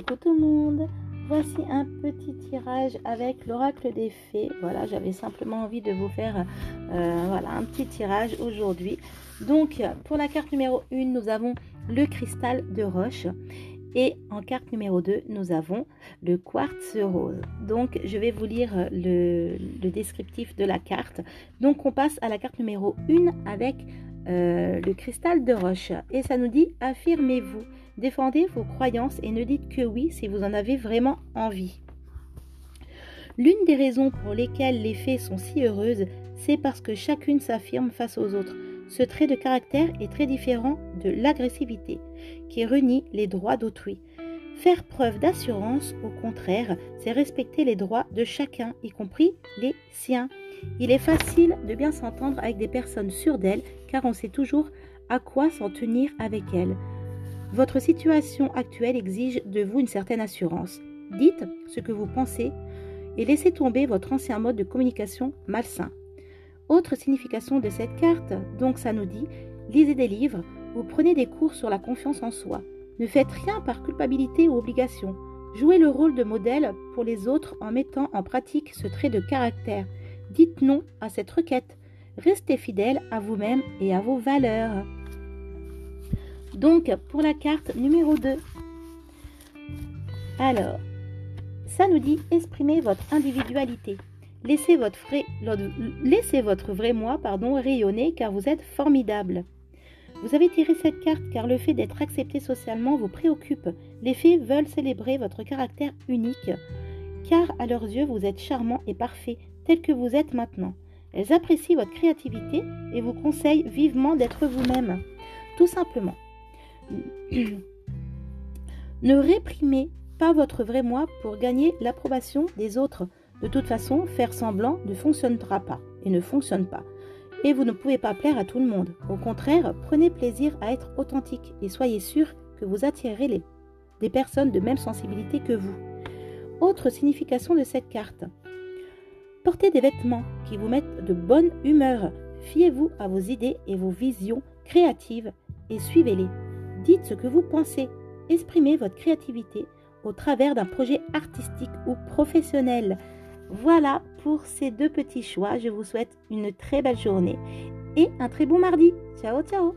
coucou tout le monde. Voici un petit tirage avec l'oracle des fées. Voilà, j'avais simplement envie de vous faire euh, un petit tirage aujourd'hui. Donc, pour la carte numéro 1, nous avons le cristal de roche. Et en carte numéro 2, nous avons le quartz rose. Donc, je vais vous lire le, le descriptif de la carte. Donc, on passe à la carte numéro 1 avec euh, le cristal de roche. Et ça nous dit affirmez-vous, défendez vos croyances et ne dites que oui si vous en avez vraiment envie. L'une des raisons pour lesquelles les fées sont si heureuses, c'est parce que chacune s'affirme face aux autres. Ce trait de caractère est très différent de l'agressivité, qui renie les droits d'autrui. Faire preuve d'assurance, au contraire, c'est respecter les droits de chacun, y compris les siens. Il est facile de bien s'entendre avec des personnes sûres d'elles car on sait toujours à quoi s'en tenir avec elles. Votre situation actuelle exige de vous une certaine assurance. Dites ce que vous pensez et laissez tomber votre ancien mode de communication malsain. Autre signification de cette carte, donc ça nous dit, lisez des livres ou prenez des cours sur la confiance en soi. Ne faites rien par culpabilité ou obligation. Jouez le rôle de modèle pour les autres en mettant en pratique ce trait de caractère. Dites non à cette requête. Restez fidèle à vous-même et à vos valeurs. Donc, pour la carte numéro 2. Alors, ça nous dit exprimer votre individualité. Laissez votre vrai, moi pardon, rayonner car vous êtes formidable. Vous avez tiré cette carte car le fait d'être accepté socialement vous préoccupe. Les fées veulent célébrer votre caractère unique car à leurs yeux vous êtes charmant et parfait tel que vous êtes maintenant. Elles apprécient votre créativité et vous conseillent vivement d'être vous-même. Tout simplement. ne réprimez pas votre vrai moi pour gagner l'approbation des autres. De toute façon, faire semblant ne fonctionnera pas et ne fonctionne pas. Et vous ne pouvez pas plaire à tout le monde. Au contraire, prenez plaisir à être authentique et soyez sûr que vous attirerez des personnes de même sensibilité que vous. Autre signification de cette carte. Portez des vêtements qui vous mettent de bonne humeur. Fiez-vous à vos idées et vos visions créatives et suivez-les. Dites ce que vous pensez. Exprimez votre créativité au travers d'un projet artistique ou professionnel. Voilà pour ces deux petits choix. Je vous souhaite une très belle journée et un très bon mardi. Ciao, ciao